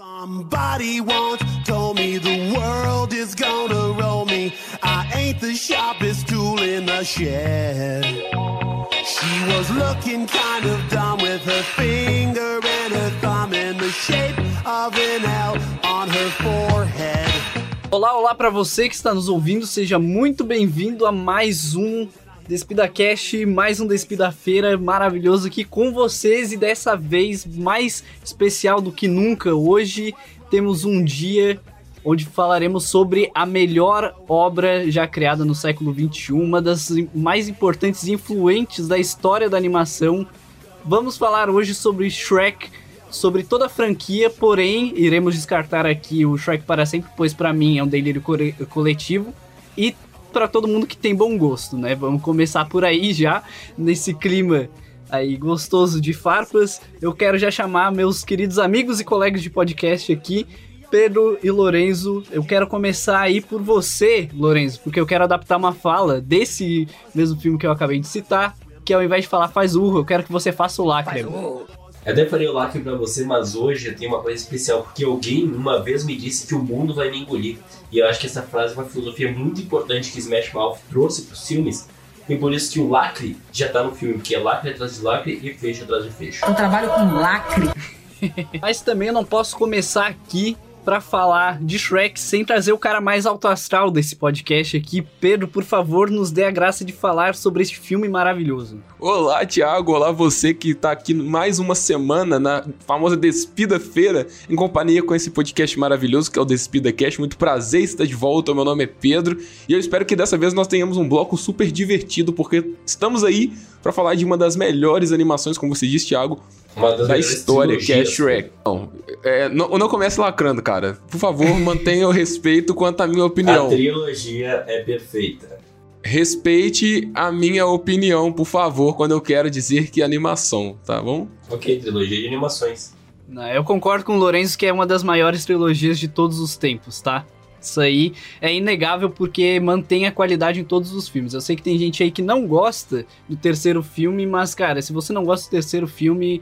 Somebody once told me the world is gonna roll me. I ain't the sharpest tool in the shed. She was looking kind of dumb with her finger and her thumb in the shape of an L on her forehead. Olá, olá para você que está nos ouvindo, seja muito bem-vindo a mais um Despida Cash, mais um Despida Feira maravilhoso aqui com vocês e dessa vez mais especial do que nunca. Hoje temos um dia onde falaremos sobre a melhor obra já criada no século XXI, uma das mais importantes e influentes da história da animação. Vamos falar hoje sobre Shrek, sobre toda a franquia, porém iremos descartar aqui o Shrek para sempre, pois para mim é um delírio coletivo. E para todo mundo que tem bom gosto, né? Vamos começar por aí já, nesse clima aí gostoso de farpas. Eu quero já chamar meus queridos amigos e colegas de podcast aqui, Pedro e Lorenzo. Eu quero começar aí por você, Lorenzo, porque eu quero adaptar uma fala desse mesmo filme que eu acabei de citar, que ao invés de falar faz urro, eu quero que você faça o lacre. Eu até falei o lacre pra você, mas hoje eu tenho uma coisa especial, porque alguém uma vez me disse que o mundo vai me engolir. E eu acho que essa frase é uma filosofia muito importante que Smash Mouth trouxe para os filmes. E por isso que o lacre já tá no filme, porque é lacre atrás de lacre e fecho atrás de fecho. Eu trabalho com lacre. Mas também eu não posso começar aqui para falar de Shrek sem trazer o cara mais alto astral desse podcast aqui. Pedro, por favor, nos dê a graça de falar sobre este filme maravilhoso. Olá, Thiago. Olá, você que tá aqui mais uma semana na famosa Despida Feira, em companhia com esse podcast maravilhoso que é o Despida Cast. Muito prazer estar de volta. Meu nome é Pedro e eu espero que dessa vez nós tenhamos um bloco super divertido, porque estamos aí para falar de uma das melhores animações, como você disse, Thiago, da história, que é Shrek. Não, é, não, não comece lacrando, cara. Por favor, mantenha o respeito quanto à minha opinião. A trilogia é perfeita. Respeite a minha opinião, por favor, quando eu quero dizer que é animação, tá bom? Ok, trilogia de animações. Eu concordo com o Lourenço que é uma das maiores trilogias de todos os tempos, tá? Isso aí é inegável porque mantém a qualidade em todos os filmes. Eu sei que tem gente aí que não gosta do terceiro filme, mas, cara, se você não gosta do terceiro filme,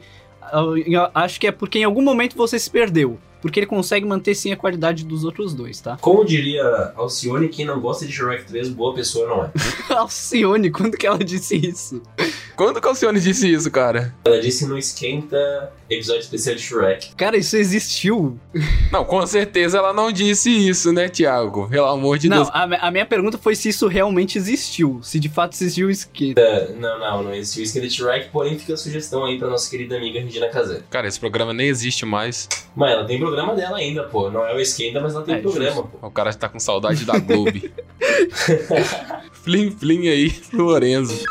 acho que é porque em algum momento você se perdeu. Porque ele consegue manter sim a qualidade dos outros dois, tá? Como diria Alcione, quem não gosta de Shrek 3, boa pessoa não é. Alcione, quando que ela disse isso? Quando que a Alcione disse isso, cara? Ela disse no Esquenta, episódio especial de Shrek. Cara, isso existiu. Não, com certeza ela não disse isso, né, Thiago? Pelo amor de não, Deus. Não, a, a, minha pergunta foi se isso realmente existiu. Se de fato existiu o Esquenta. Uh, não, não, não existiu o Esquenta de Shrek, porém fica a sugestão aí pra nossa querida amiga Regina Casé. Cara, esse programa nem existe mais. Mas ela tem programa dela ainda, pô. Não é o Esquenta, mas ela tem é, programa, justo. pô. O cara tá com saudade da Globo. flim, flim aí pro Lorenzo.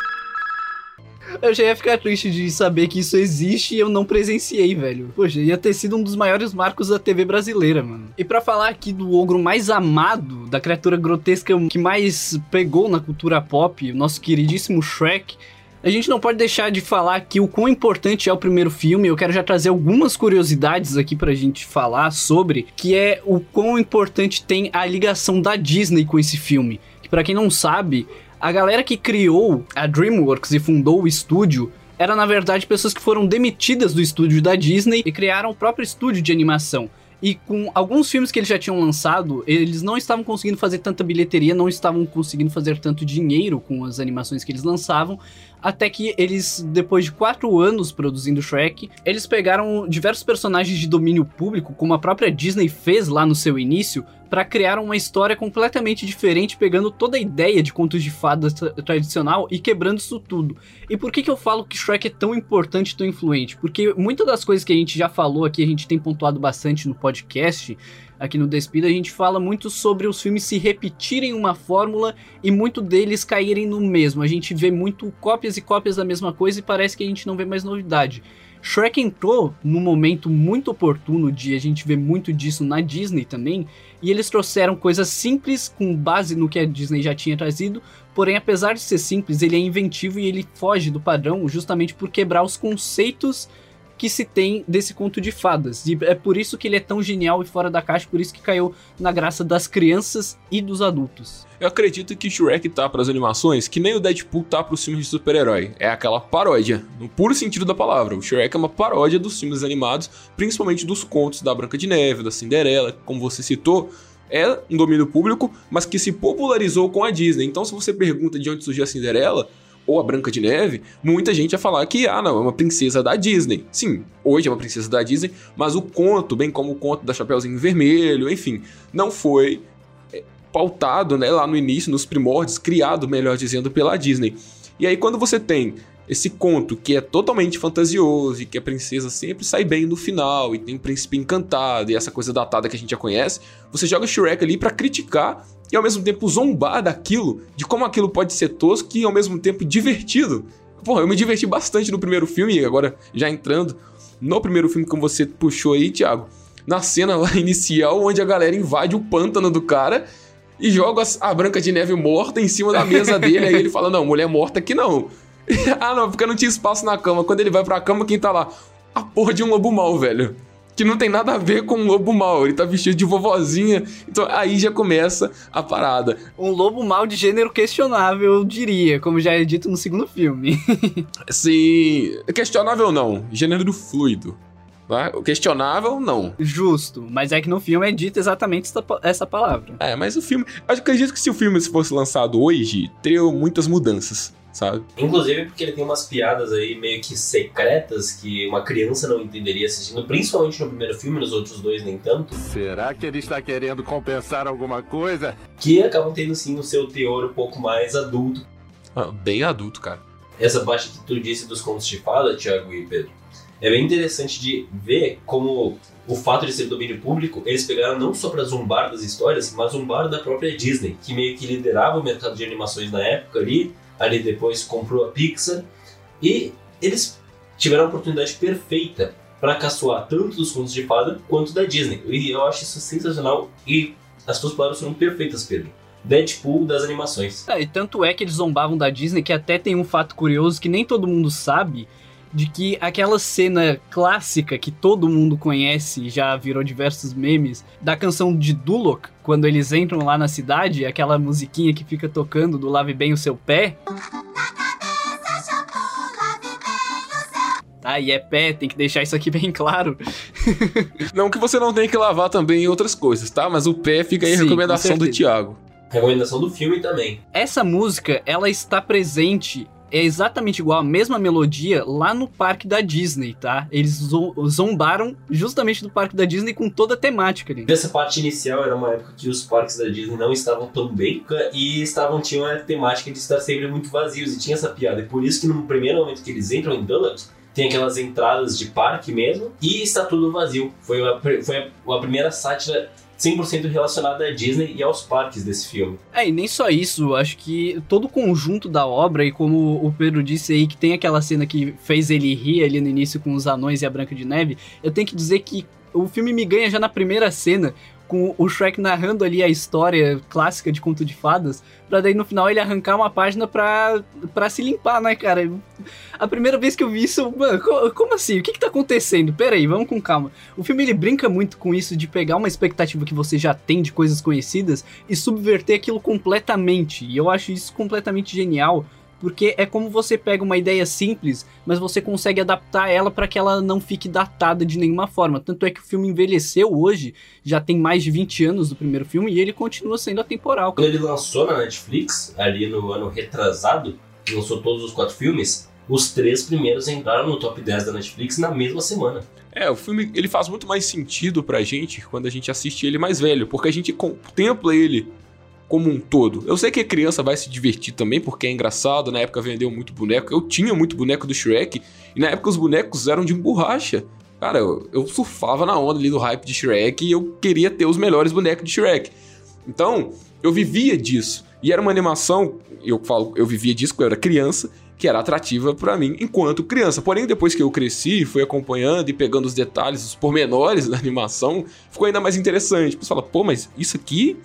Eu já ia ficar triste de saber que isso existe e eu não presenciei, velho. Poxa, ia ter sido um dos maiores marcos da TV brasileira, mano. E para falar aqui do ogro mais amado, da criatura grotesca que mais pegou na cultura pop, o nosso queridíssimo Shrek, a gente não pode deixar de falar aqui o quão importante é o primeiro filme. Eu quero já trazer algumas curiosidades aqui pra gente falar sobre, que é o quão importante tem a ligação da Disney com esse filme. Que para quem não sabe, a galera que criou a DreamWorks e fundou o estúdio era na verdade pessoas que foram demitidas do estúdio da Disney e criaram o próprio estúdio de animação. E com alguns filmes que eles já tinham lançado, eles não estavam conseguindo fazer tanta bilheteria, não estavam conseguindo fazer tanto dinheiro com as animações que eles lançavam, até que eles, depois de quatro anos produzindo Shrek, eles pegaram diversos personagens de domínio público, como a própria Disney fez lá no seu início, para criar uma história completamente diferente, pegando toda a ideia de contos de fadas tra tradicional e quebrando isso tudo. E por que, que eu falo que Shrek é tão importante e tão influente? Porque muitas das coisas que a gente já falou aqui, a gente tem pontuado bastante no podcast, aqui no Despida, a gente fala muito sobre os filmes se repetirem uma fórmula e muito deles caírem no mesmo. A gente vê muito cópias e cópias da mesma coisa e parece que a gente não vê mais novidade. Shrek entrou num momento muito oportuno de a gente ver muito disso na Disney também, e eles trouxeram coisas simples com base no que a Disney já tinha trazido, porém apesar de ser simples, ele é inventivo e ele foge do padrão justamente por quebrar os conceitos que se tem desse conto de fadas. E é por isso que ele é tão genial e fora da caixa, por isso que caiu na graça das crianças e dos adultos. Eu acredito que Shrek tá para as animações que nem o Deadpool tá para os filmes de super-herói. É aquela paródia, no puro sentido da palavra. O Shrek é uma paródia dos filmes animados, principalmente dos contos da Branca de Neve, da Cinderela, como você citou. É um domínio público, mas que se popularizou com a Disney. Então, se você pergunta de onde surgiu a Cinderela, ou a Branca de Neve, muita gente ia falar que, ah, não, é uma princesa da Disney. Sim, hoje é uma princesa da Disney, mas o conto, bem como o conto da Chapeuzinho Vermelho, enfim, não foi é, pautado, né, lá no início, nos primórdios, criado, melhor dizendo, pela Disney. E aí, quando você tem esse conto que é totalmente fantasioso e que a princesa sempre sai bem no final e tem um príncipe encantado e essa coisa datada que a gente já conhece, você joga Shrek ali para criticar e ao mesmo tempo zombar daquilo, de como aquilo pode ser tosco e ao mesmo tempo divertido. Porra, eu me diverti bastante no primeiro filme e agora já entrando no primeiro filme que você puxou aí, Thiago, na cena lá inicial onde a galera invade o pântano do cara e joga a Branca de Neve morta em cima da mesa dele. aí ele fala: Não, mulher morta aqui não. ah, não, porque não tinha espaço na cama. Quando ele vai pra cama, quem tá lá? A porra de um lobo mal, velho. Que não tem nada a ver com um lobo mal. Ele tá vestido de vovozinha. Então aí já começa a parada. Um lobo mal de gênero questionável, eu diria, como já é dito no segundo filme. Sim. Questionável não. Gênero fluido. Tá? Questionável, não. Justo, mas é que no filme é dita exatamente essa, essa palavra. É, mas o filme. Eu acredito que se o filme fosse lançado hoje, teria muitas mudanças sabe? Inclusive porque ele tem umas piadas aí meio que secretas que uma criança não entenderia assistindo, principalmente no primeiro filme, nos outros dois nem tanto. Será que ele está querendo compensar alguma coisa? Que acabam tendo sim o seu teor um pouco mais adulto. Ah, bem adulto, cara. Essa parte que tu disse dos contos de fada, Thiago e Pedro, é bem interessante de ver como o fato de ser domínio público, eles pegaram não só para zombar das histórias, mas zombar da própria Disney, que meio que liderava o mercado de animações na época ali, ali depois comprou a Pixar e eles tiveram a oportunidade perfeita para caçoar tanto dos contos de fada quanto da Disney. E eu acho isso sensacional e as tuas palavras foram perfeitas, Pedro. Deadpool das animações. É, e tanto é que eles zombavam da Disney que até tem um fato curioso que nem todo mundo sabe, de que aquela cena clássica que todo mundo conhece e já virou diversos memes da canção de Duloc, quando eles entram lá na cidade, aquela musiquinha que fica tocando do Lave Bem o Seu Pé. Ah, e é pé, tem que deixar isso aqui bem claro. não que você não tenha que lavar também em outras coisas, tá? Mas o pé fica aí a recomendação do Thiago. Recomendação do filme também. Essa música, ela está presente é exatamente igual, a mesma melodia lá no parque da Disney, tá? Eles zombaram justamente do parque da Disney com toda a temática ali. Essa parte inicial era uma época que os parques da Disney não estavam tão bem e estavam tinham a temática de estar sempre muito vazios e tinha essa piada. E por isso que no primeiro momento que eles entram em Dulles, tem aquelas entradas de parque mesmo e está tudo vazio. Foi a, foi a, a primeira sátira 100% relacionada à Disney e aos parques desse filme. É, e nem só isso, acho que todo o conjunto da obra, e como o Pedro disse aí, que tem aquela cena que fez ele rir ali no início com os anões e a Branca de Neve, eu tenho que dizer que o filme me ganha já na primeira cena, com o Shrek narrando ali a história clássica de conto de fadas, pra daí no final ele arrancar uma página pra, pra se limpar, né, cara? A primeira vez que eu vi isso, mano, como assim? O que que tá acontecendo? Pera aí, vamos com calma. O filme ele brinca muito com isso de pegar uma expectativa que você já tem de coisas conhecidas e subverter aquilo completamente. E eu acho isso completamente genial porque é como você pega uma ideia simples, mas você consegue adaptar ela para que ela não fique datada de nenhuma forma. Tanto é que o filme envelheceu hoje, já tem mais de 20 anos do primeiro filme e ele continua sendo atemporal. Quando ele lançou na Netflix, ali no ano retrasado, lançou todos os quatro filmes, os três primeiros entraram no top 10 da Netflix na mesma semana. É, o filme ele faz muito mais sentido pra gente quando a gente assiste ele mais velho, porque a gente contempla ele como um todo. Eu sei que a criança vai se divertir também, porque é engraçado, na época vendeu muito boneco. Eu tinha muito boneco do Shrek, e na época os bonecos eram de borracha. Cara, eu, eu surfava na onda ali do hype de Shrek e eu queria ter os melhores bonecos de Shrek. Então, eu vivia disso. E era uma animação, eu falo, eu vivia disso quando eu era criança, que era atrativa para mim enquanto criança. Porém, depois que eu cresci, fui acompanhando e pegando os detalhes, os pormenores da animação, ficou ainda mais interessante. Você fala, pô, mas isso aqui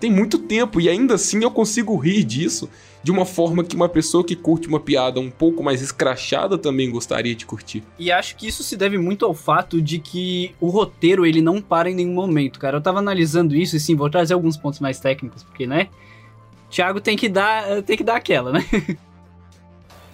tem muito tempo e ainda assim eu consigo rir disso de uma forma que uma pessoa que curte uma piada um pouco mais escrachada também gostaria de curtir. E acho que isso se deve muito ao fato de que o roteiro ele não para em nenhum momento, cara. Eu tava analisando isso e sim, vou trazer alguns pontos mais técnicos, porque, né? Thiago tem que dar, tem que dar aquela, né?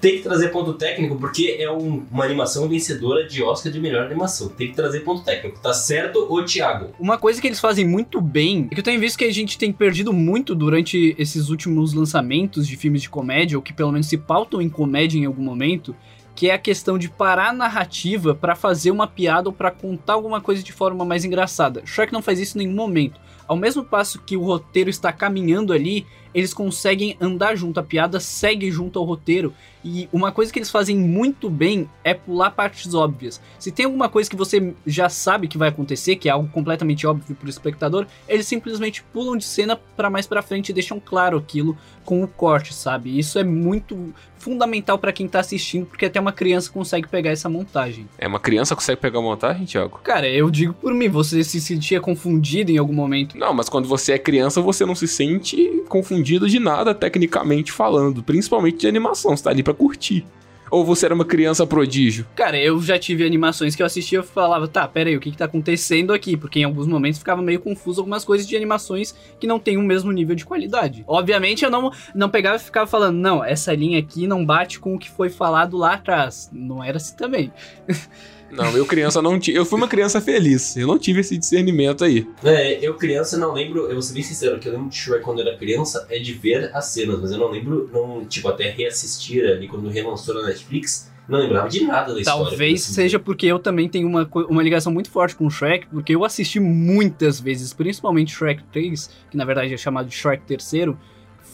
Tem que trazer ponto técnico porque é um- uma animação vencedora de Oscar de melhor animação. Tem que trazer ponto técnico. Tá certo, ô Thiago? Uma coisa que eles fazem muito bem, é que eu tenho visto que a gente tem perdido muito durante esses últimos lançamentos de filmes de comédia, ou que pelo menos se pautam em comédia em algum momento, que é a questão de parar a narrativa pra fazer uma piada ou pra contar alguma coisa de forma mais engraçada. Shrek não faz isso em nenhum momento. Ao mesmo passo que o roteiro está caminhando ali, eles conseguem andar junto, a piada segue junto ao roteiro. E uma coisa que eles fazem muito bem é pular partes óbvias. Se tem alguma coisa que você já sabe que vai acontecer, que é algo completamente óbvio pro espectador, eles simplesmente pulam de cena pra mais pra frente e deixam claro aquilo com o corte, sabe? Isso é muito fundamental pra quem tá assistindo, porque até uma criança consegue pegar essa montagem. É, uma criança consegue pegar uma montagem, Thiago? Cara, eu digo por mim, você se sentia confundido em algum momento. Não, mas quando você é criança, você não se sente confundido de nada, tecnicamente falando. Principalmente de animação, você tá ali pra curtir. Ou você era uma criança prodígio? Cara, eu já tive animações que eu assistia e falava, tá, pera aí, o que que tá acontecendo aqui? Porque em alguns momentos ficava meio confuso algumas coisas de animações que não tem o mesmo nível de qualidade. Obviamente eu não, não pegava e ficava falando, não, essa linha aqui não bate com o que foi falado lá atrás. Não era assim também. Não, eu criança não tive. Eu fui uma criança feliz. Eu não tive esse discernimento aí. É, eu criança não lembro, eu vou ser bem sincero, o que eu lembro de Shrek quando eu era criança é de ver as cenas, mas eu não lembro, não, tipo, até reassistir ali quando relançou na Netflix, não lembrava de nada da história. Talvez assim. seja porque eu também tenho uma, uma ligação muito forte com o Shrek, porque eu assisti muitas vezes, principalmente Shrek 3, que na verdade é chamado de Shrek terceiro,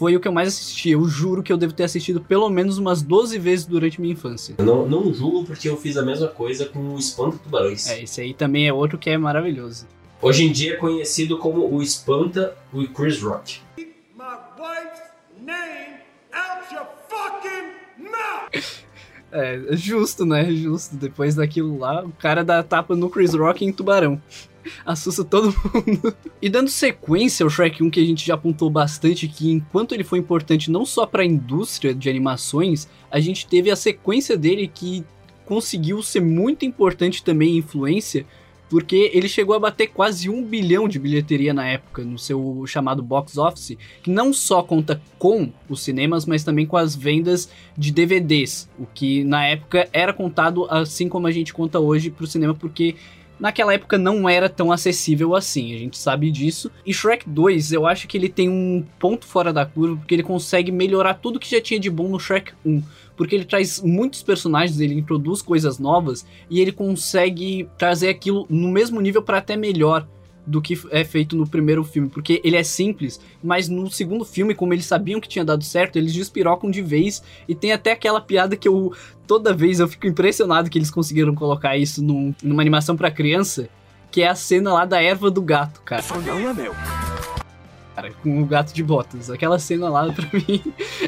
foi o que eu mais assisti. Eu juro que eu devo ter assistido pelo menos umas 12 vezes durante minha infância. Eu não, não julgo porque eu fiz a mesma coisa com o Espanta Tubarões. É, esse aí também é outro que é maravilhoso. Hoje em dia é conhecido como o Espanta o Chris Rock. É, justo, né? Justo. Depois daquilo lá, o cara dá tapa no Chris Rock em Tubarão. Assusta todo mundo. E dando sequência ao Shrek 1, que a gente já apontou bastante, que enquanto ele foi importante não só para a indústria de animações, a gente teve a sequência dele que conseguiu ser muito importante também em influência, porque ele chegou a bater quase um bilhão de bilheteria na época, no seu chamado box office, que não só conta com os cinemas, mas também com as vendas de DVDs, o que na época era contado assim como a gente conta hoje pro cinema, porque naquela época não era tão acessível assim, a gente sabe disso. E Shrek 2, eu acho que ele tem um ponto fora da curva, porque ele consegue melhorar tudo que já tinha de bom no Shrek 1. Porque ele traz muitos personagens, ele introduz coisas novas e ele consegue trazer aquilo no mesmo nível para até melhor do que é feito no primeiro filme, porque ele é simples, mas no segundo filme, como eles sabiam que tinha dado certo, eles despirocam de vez e tem até aquela piada que eu toda vez eu fico impressionado que eles conseguiram colocar isso num- numa animação pra criança, que é a cena lá da erva do gato, cara. Não é meu. Cara, com o gato de botas. Aquela cena lá pra mim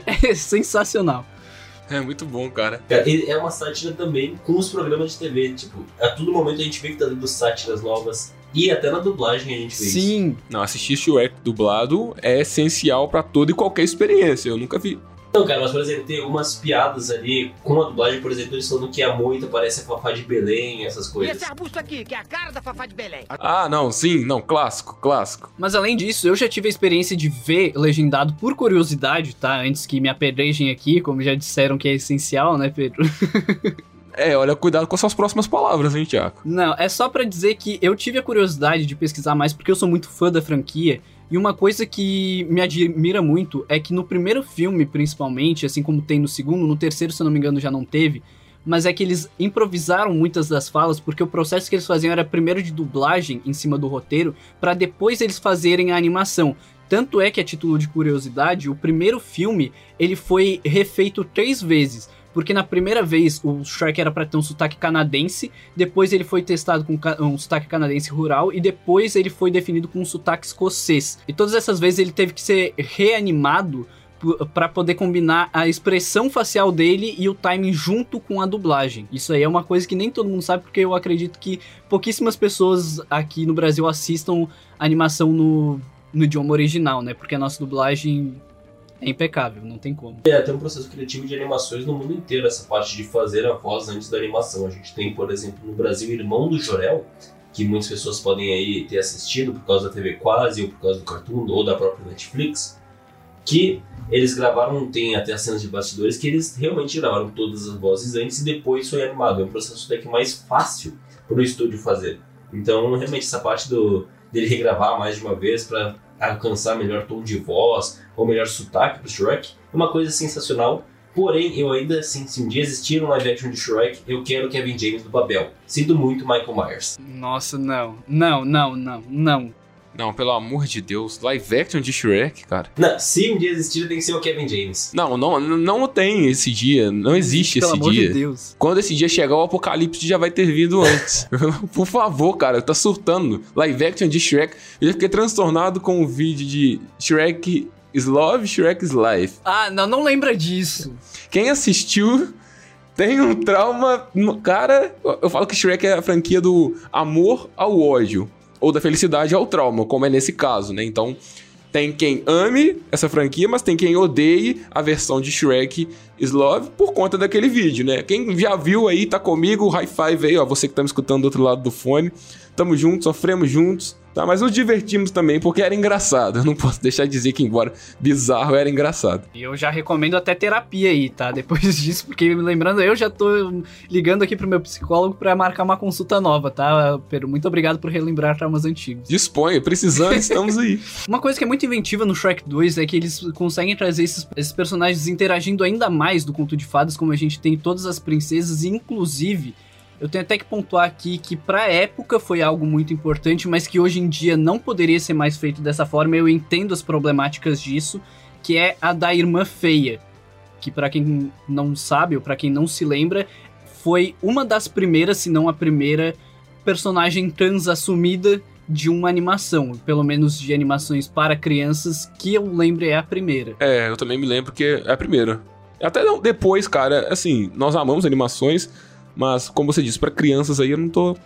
é sensacional. É muito bom, cara. E é uma sátira também com os programas de TV. Tipo, a todo momento a gente vê que tá dando sátiras novas. E até na dublagem a gente vê isso. Sim, Não, assistir Shrek dublado é essencial pra toda e qualquer experiência. Eu nunca vi. Não, cara, mas por exemplo, tem algumas piadas ali com a dublagem, por exemplo, eles falando que a moita parece a Fafá de Belém, essas E coisas. esse arbusto aqui, que é a cara da Fafá de Belém. Ah, não, sim, não, clássico, clássico. Mas além disso, eu já tive a experiência de ver legendado por curiosidade, tá? Antes que me apedrejem aqui, como já disseram que é essencial, né, Pedro? É, olha, cuidado com as suas próximas palavras, hein, Tiago? Não, é só pra dizer que eu tive a curiosidade de pesquisar mais porque eu sou muito fã da franquia. E uma coisa que me admira muito é que no primeiro filme, principalmente, assim como tem no segundo, no terceiro, se eu não me engano, já não teve. Mas é que eles improvisaram muitas das falas, porque o processo que eles faziam era primeiro de dublagem em cima do roteiro, pra depois eles fazerem a animação. Tanto é que, a título de curiosidade, o primeiro filme ele foi refeito três vezes. Porque na primeira vez o Shrek era pra ter um sotaque canadense, depois ele foi testado com um sotaque canadense rural e depois ele foi definido com um sotaque escocês. E todas essas vezes ele teve que ser reanimado para poder combinar a expressão facial dele e o timing junto com a dublagem. Isso aí é uma coisa que nem todo mundo sabe, porque eu acredito que pouquíssimas pessoas aqui no Brasil assistam animação no no idioma original, né? Porque a nossa dublagem é impecável, não tem como. É, tem um processo criativo de animações no mundo inteiro, essa parte de fazer a voz antes da animação. A gente tem, por exemplo, no Brasil, Irmão do Jorel, que muitas pessoas podem aí ter assistido por causa da TV Quase, ou por causa do Cartoon, ou da própria Netflix, que eles gravaram, tem até as cenas de bastidores, que eles realmente gravaram todas as vozes antes e depois foi animado. É um processo até que mais fácil para o estúdio fazer. Então, realmente, essa parte do, dele regravar mais de uma vez para alcançar melhor tom de voz ou melhor sotaque pro Shrek é uma coisa sensacional. Porém, eu ainda assim, se um dia existir um live action de Shrek, eu quero Kevin James do Babel. Sinto muito Michael Myers. Nossa, não. Não, não, não, não. Não, pelo amor de Deus. Live action de Shrek, cara. Não, se um dia existir, tem que ser o Kevin James. Não, não, não tem esse dia. Não existe Pelo esse amor dia. de Deus. Quando esse dia chegar, o apocalipse já vai ter vindo antes. Por favor, cara, tá surtando. Live action de Shrek. Eu já fiquei transtornado com o vídeo de Shrek is Love, Shrek is Life. Ah, não, não lembra disso. Quem assistiu tem um trauma. no- Cara, eu falo que Shrek é a franquia do amor ao ódio. Ou da felicidade ao trauma, como é nesse caso, né? Então, tem quem ame essa franquia, mas tem quem odeie a versão de Shrek is Love por conta daquele vídeo, né? Quem já viu aí, tá comigo, high five aí, ó. Você que tá me escutando do outro lado do fone. Tamo juntos, sofremos juntos, tá? Mas nos divertimos também, porque era engraçado. Eu não posso deixar de dizer que, embora bizarro, era engraçado. E eu já recomendo até terapia aí, tá? Depois disso, porque lembrando, eu já tô ligando aqui pro meu psicólogo pra marcar uma consulta nova, tá? Pero, muito obrigado por relembrar traumas antigos. Disponha, precisando, estamos aí. Uma coisa que é muito inventiva no Shrek 2 é que eles conseguem trazer esses, esses personagens interagindo ainda mais do conto de fadas, como a gente tem todas as princesas, e inclusive. Eu tenho até que pontuar aqui que pra época foi algo muito importante, mas que hoje em dia não poderia ser mais feito dessa forma. Eu entendo as problemáticas disso, que é a da irmã feia, que pra quem não sabe ou pra quem não se lembra, foi uma das primeiras, se não a primeira personagem trans assumida de uma animação, pelo menos de animações para crianças, que eu lembro é a primeira. É, eu também me lembro que é a primeira. Até não, depois, cara, assim, nós amamos animações, mas como você disse, pra crianças aí eu não tô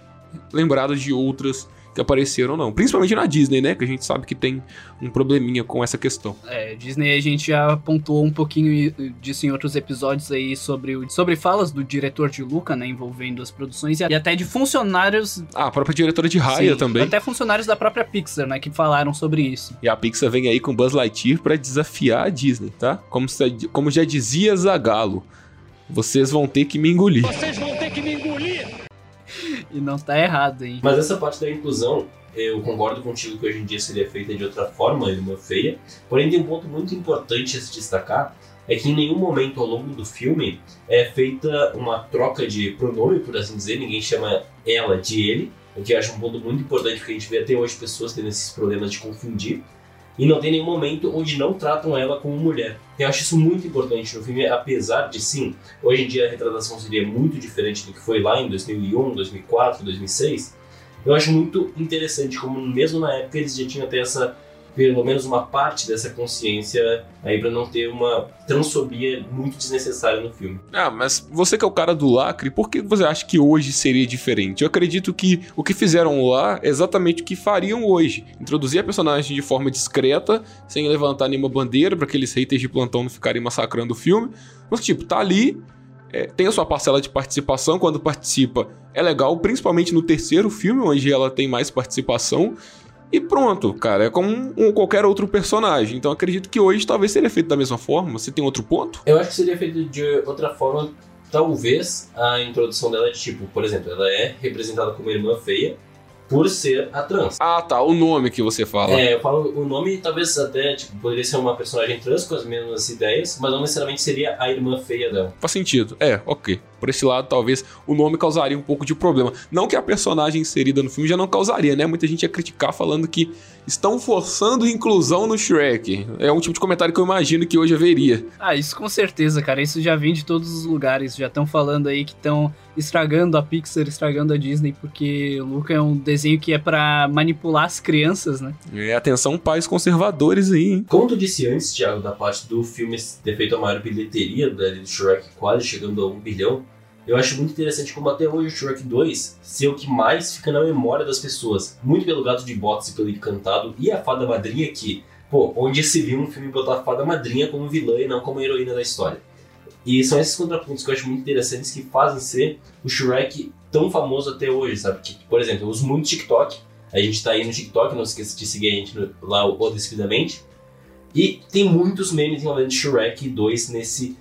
lembrado de outras que apareceram, não. Principalmente na Disney, né? Que a gente sabe que tem um probleminha com essa questão. É, Disney a gente já pontuou um pouquinho disso em outros episódios aí sobre, o- sobre falas do diretor de Luca, né, envolvendo as produções e até de funcionários Ah, a própria diretora de Raya sim, também. até funcionários da própria Pixar, né, que falaram sobre isso. E a Pixar vem aí com Buzz Lightyear pra desafiar a Disney, tá? Como, se- como já dizia Zagalo, vocês vão ter que me engolir. E não tá errado, hein? Mas essa parte da inclusão, eu concordo contigo que hoje em dia seria feita de outra forma, irmã feia. Porém, tem um ponto muito importante a se destacar, é que em nenhum momento ao longo do filme é feita uma troca de pronome, por assim dizer, ninguém chama ela de ele, o que eu acho um ponto muito importante, porque a gente vê até hoje pessoas tendo esses problemas de confundir. E não tem nenhum momento onde não tratam ela como mulher. Eu acho isso muito importante no filme, apesar de sim, hoje em dia a retratação seria muito diferente do que foi lá em 2001, 2004, 2006. Eu acho muito interessante como mesmo na época eles já tinham até essa pelo menos uma parte dessa consciência aí pra não ter uma transfobia muito desnecessária no filme. Ah, mas você que é o cara do lacre, por que você acha que hoje seria diferente? Eu acredito que o que fizeram lá é exatamente o que fariam hoje. Introduzir a personagem de forma discreta, sem levantar nenhuma bandeira para aqueles haters de plantão não ficarem massacrando o filme. Mas, tipo, tá ali, é, tem a sua parcela de participação, quando participa é legal, principalmente no terceiro filme, onde ela tem mais participação. E pronto, cara, é como um, um qualquer outro personagem. Então acredito que hoje talvez seria feito da mesma forma. Você tem outro ponto? Eu acho que seria feito de outra forma, talvez a introdução dela de tipo, por exemplo, ela é representada como irmã feia por ser a trans. Ah, tá, o nome que você fala. É, eu falo o nome, talvez até tipo, poderia ser uma personagem trans com as mesmas ideias, mas não necessariamente seria a irmã feia dela. Faz sentido. É, ok. Por esse lado, talvez o nome causaria um pouco de problema. Não que a personagem inserida no filme já não causaria, né? Muita gente ia criticar falando que estão forçando inclusão no Shrek. É um tipo de comentário que eu imagino que hoje haveria. Ah, isso com certeza, cara. Isso já vem de todos os lugares. Já estão falando aí que estão estragando a Pixar, estragando a Disney, porque o Luca é um desenho que é pra manipular as crianças, né? É, atenção, pais conservadores aí, hein? Como tu disse antes, Thiago, da parte do filme ter feito a maior bilheteria da- do Shrek, quase chegando a um bilhão, eu acho muito interessante como até hoje o Shrek 2 ser o que mais fica na memória das pessoas. Muito pelo gato de botas e pelo encantado e a fada madrinha que, pô, onde se viu um filme botar a fada madrinha como vilã e não como heroína da história. E são esses contrapontos que eu acho muito interessantes que fazem ser o Shrek tão famoso até hoje, sabe? Que, por exemplo, eu uso muito TikTok. A gente tá aí no TikTok, não esqueça de seguir a gente lá, o Decididamente. E tem muitos memes envolvendo Shrek 2 nesse,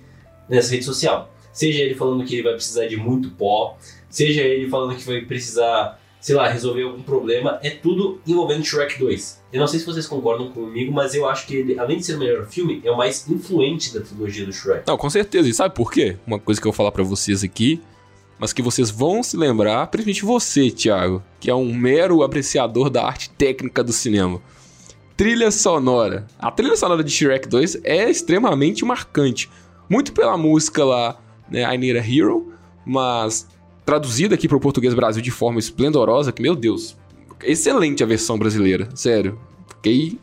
nessa rede social. Seja ele falando que vai precisar de muito pó, seja ele falando que vai precisar, sei lá, resolver algum problema, é tudo envolvendo Shrek 2. Eu não sei se vocês concordam comigo, mas eu acho que ele, além de ser o melhor filme, é o mais influente da trilogia do Shrek. Não, com certeza. E sabe por quê? Uma coisa que eu vou falar pra vocês aqui, mas que vocês vão se lembrar, principalmente você, Thiago, que é um mero apreciador da arte técnica do cinema. Trilha sonora. A trilha sonora de Shrek 2 é extremamente marcante. Muito pela música lá, né, I Need a Hero, mas traduzida aqui para o português Brasil de forma esplendorosa, que, meu Deus, excelente a versão brasileira, sério. Fiquei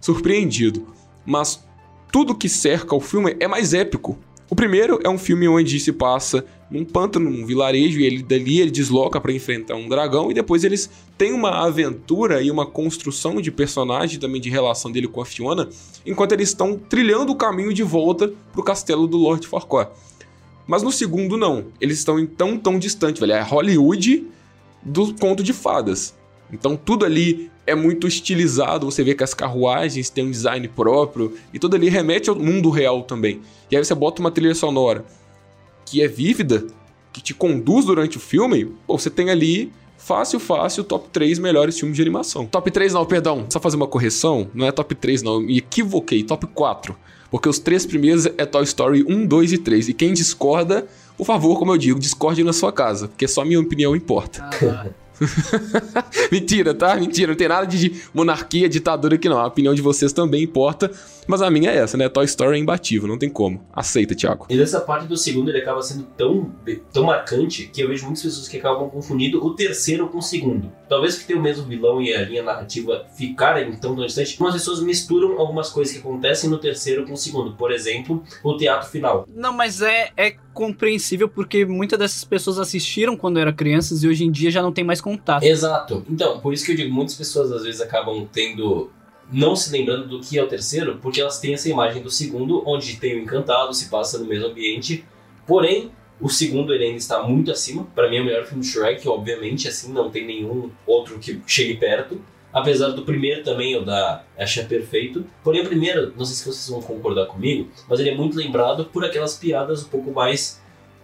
surpreendido. Mas tudo que cerca o filme é mais épico. O primeiro é um filme onde se passa num pântano, num vilarejo, e ele dali ele desloca para enfrentar um dragão, e depois eles têm uma aventura e uma construção de personagem, também de relação dele com a Fiona, enquanto eles estão trilhando o caminho de volta pro castelo do Lord Farquaad. Mas no segundo, não. Eles estão em tão, tão distante, velho. É Hollywood do conto de fadas. Então tudo ali é muito estilizado, você vê que as carruagens têm um design próprio e tudo ali remete ao mundo real também. E aí você bota uma trilha sonora que é vívida, que te conduz durante o filme, pô, você tem ali fácil, fácil, top 3 melhores filmes de animação. Top 3 não, perdão, só fazer uma correção, não é top 3 não, me equivoquei, top 4. Porque os três primeiros é Toy Story 1, 2 e 3. E quem discorda, por favor, como eu digo, discorde na sua casa, porque só minha opinião importa. Ah, Mentira, tá? Mentira, não tem nada de monarquia, ditadura aqui não. A opinião de vocês também importa, mas a minha é essa, né? Toy Story é imbatível, não tem como. Aceita, Thiago. E nessa parte do segundo ele acaba sendo tão, tão marcante que eu vejo muitas pessoas que acabam confundindo o terceiro com o segundo. Talvez que tenha o mesmo vilão e a linha narrativa ficarem tão tão distante, algumas pessoas misturam algumas coisas que acontecem no terceiro com o segundo. Por exemplo, o teatro final. Não, mas é, é compreensível porque muitas dessas pessoas assistiram quando eram crianças e hoje em dia já não tem mais contato. Exato. Então, por isso que eu digo, muitas pessoas às vezes acabam tendo. não se lembrando do que é o terceiro, porque elas têm essa imagem do segundo, onde tem o encantado, se passa no mesmo ambiente. Porém, o segundo ele ainda está muito acima. Para mim é o melhor filme do Shrek, obviamente, assim, não tem nenhum outro que chegue perto. Apesar do primeiro também eu da achar perfeito. Porém, o primeiro, não sei se vocês vão concordar comigo, mas ele é muito lembrado por aquelas piadas um pouco mais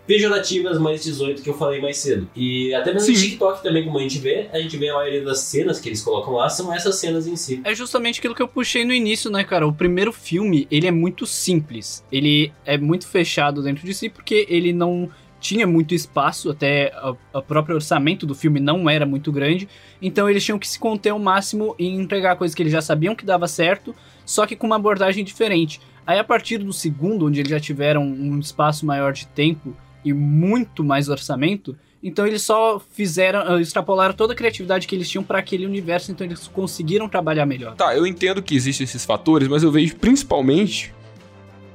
pejorativas, mais 18 que eu falei mais cedo. E até mesmo no Sim. TikTok também, como a gente vê, a gente vê a maioria das cenas que eles colocam lá são essas cenas em si. É justamente aquilo que eu puxei no início, né, cara? O primeiro filme, ele é muito simples. Ele é muito fechado dentro de si porque ele não tinha muito espaço, até o próprio orçamento do filme não era muito grande. Então eles tinham que se conter ao máximo e entregar coisas que eles já sabiam que dava certo, só que com uma abordagem diferente. Aí a partir do segundo, onde eles já tiveram um espaço maior de tempo e muito mais orçamento, então eles só fizeram, eh, extrapolaram toda a criatividade que eles tinham para aquele universo, então eles conseguiram trabalhar melhor. Tá, eu entendo que existem esses fatores, mas eu vejo principalmente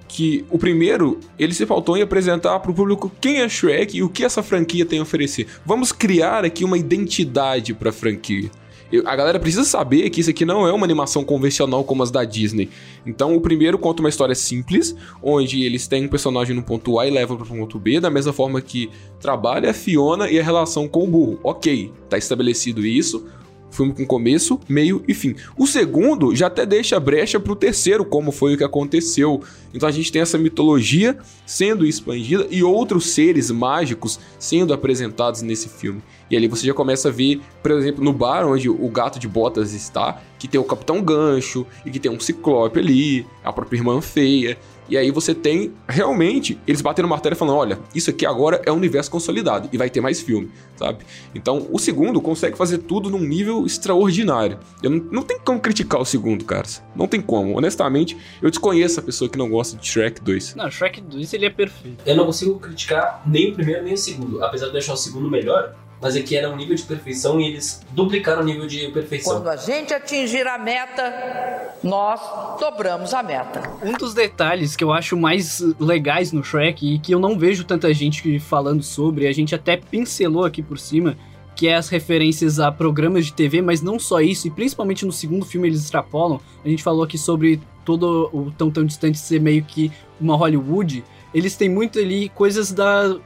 que o primeiro, ele se faltou em apresentar para o público quem é Shrek e o que essa franquia tem a oferecer. Vamos criar aqui uma identidade para a franquia. Eu- a galera precisa saber que isso aqui não é uma animação convencional como as da Disney. Então, o primeiro conta uma história simples, onde eles têm um personagem no ponto A e levam para o ponto B, da mesma forma que trabalha a Fiona e a relação com o burro. Ok, tá estabelecido isso. Filme com começo, meio e fim. O segundo já até deixa brecha pro terceiro, como foi o que aconteceu. Então a gente tem essa mitologia sendo expandida e outros seres mágicos sendo apresentados nesse filme. E ali você já começa a ver, por exemplo, no bar onde o gato de botas está, que tem o Capitão Gancho e que tem um Ciclope ali, a própria irmã feia. E aí você tem realmente eles batendo martelo e falando: olha, isso aqui agora é um universo consolidado e vai ter mais filme, sabe? Então o segundo consegue fazer tudo num nível extraordinário. Eu não, não tem como criticar o segundo, caras. Não tem como. Honestamente, eu desconheço a pessoa que não gosta de Shrek 2. Não, Shrek 2 ele é perfeito. Eu não consigo criticar nem o primeiro nem o segundo, apesar de eu achar o segundo melhor. Mas aqui era um nível de perfeição e eles duplicaram o nível de perfeição. Quando a gente atingir a meta, nós dobramos a meta. Um dos detalhes que eu acho mais legais no Shrek e que eu não vejo tanta gente falando sobre, a gente até pincelou aqui por cima, que é as referências a programas de TV, mas não só isso, e principalmente no segundo filme eles extrapolam. A gente falou aqui sobre todo o Tão Tão Distante ser meio que uma Hollywood. Eles têm muito ali coisas da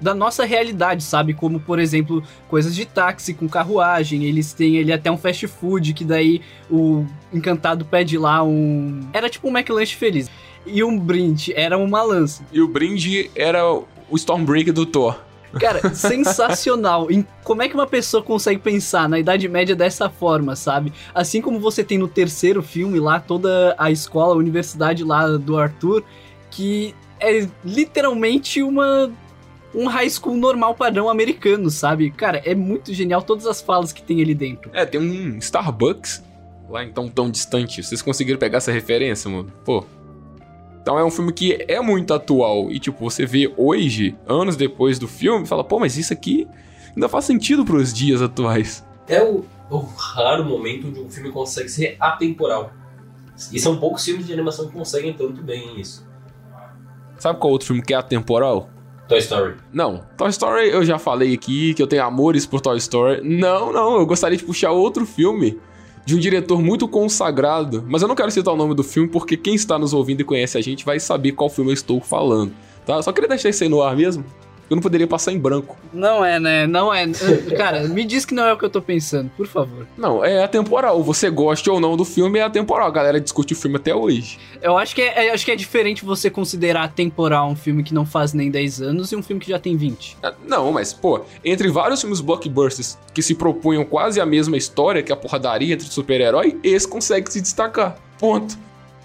da nossa realidade, sabe? Como, por exemplo, coisas de táxi com carruagem. Eles têm ali até um fast food que daí o encantado pede lá um. Era tipo um McLanche feliz. E um brinde era uma lança. E o brinde era o Stormbreaker do Thor. Cara, sensacional. Em como é que uma pessoa consegue pensar na Idade Média dessa forma, sabe? Assim como você tem no terceiro filme lá toda a escola, a universidade lá do Arthur, que é literalmente uma um high school normal padrão americano, sabe? Cara, é muito genial todas as falas que tem ali dentro. É, tem um Starbucks lá então tão distante. Vocês conseguiram pegar essa referência, mano? Pô. Então é um filme que é muito atual. E, tipo, você vê hoje, anos depois do filme, fala, pô, mas isso aqui ainda faz sentido pros dias atuais. É o, o raro momento onde um filme consegue ser atemporal. E são poucos filmes de animação que conseguem tanto bem isso. Sabe qual outro filme que é atemporal? Toy Story. Não, Toy Story eu já falei aqui que eu tenho amores por Toy Story. Não, não, eu gostaria de puxar outro filme de um diretor muito consagrado, mas eu não quero citar o nome do filme porque quem está nos ouvindo e conhece a gente vai saber qual filme eu estou falando, tá? Só queria deixar isso aí no ar mesmo. Eu não poderia passar em branco. Não é, né? Não é. Cara, me diz que não é o que eu tô pensando, por favor. Não, é atemporal. Você goste ou não do filme, é atemporal. A galera discute o filme até hoje. Eu acho que é, acho que é diferente você considerar atemporal um filme que não faz nem 10 anos e um filme que já tem 20. Ah, Não, mas, pô, entre vários filmes blockbusters que se propunham quase a mesma história, que é a porradaria entre super-herói, esse consegue se destacar. Ponto.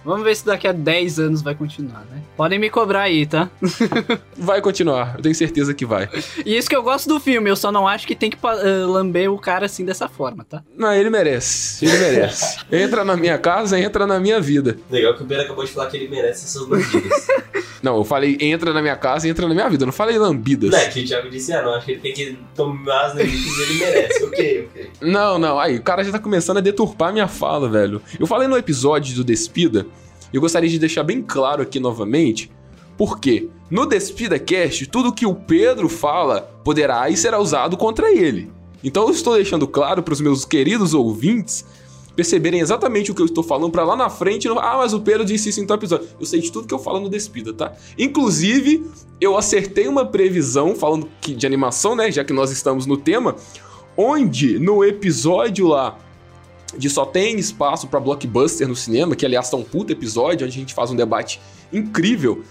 Vamos ver se daqui a 10 anos vai continuar, né? Podem me cobrar aí, tá? Vai continuar, eu tenho certeza que vai. E isso que eu gosto do filme, eu só não acho que tem que eh, lamber o cara assim dessa forma, tá? Não, ele merece, ele merece. entra na minha casa, entra na minha vida. Legal que o Pedro acabou de falar que ele merece essas lambidas. Não, eu falei entra na minha casa, entra na minha vida. Eu não falei lambidas. não, é que o Thiago disse, ah, não, acho que ele tem que tomar as lambidas e ele merece. ok, ok. Não, não. Aí, o cara já tá começando a deturpar minha fala, velho. Eu falei no episódio do Despida, eu gostaria de deixar bem claro aqui novamente, porque no Despida Cast, tudo que o Pedro fala poderá e será usado contra ele. Então eu estou deixando claro para os meus queridos ouvintes perceberem exatamente o que eu estou falando para lá na frente, ah, mas o Pedro disse isso em tal episódio. Eu sei de tudo que eu falo no Despida, tá? Inclusive, eu acertei uma previsão falando que, de animação, né, já que nós estamos no tema, onde no episódio lá de só tem espaço pra blockbuster no cinema, que aliás tá um puta episódio onde a gente faz um debate incrível,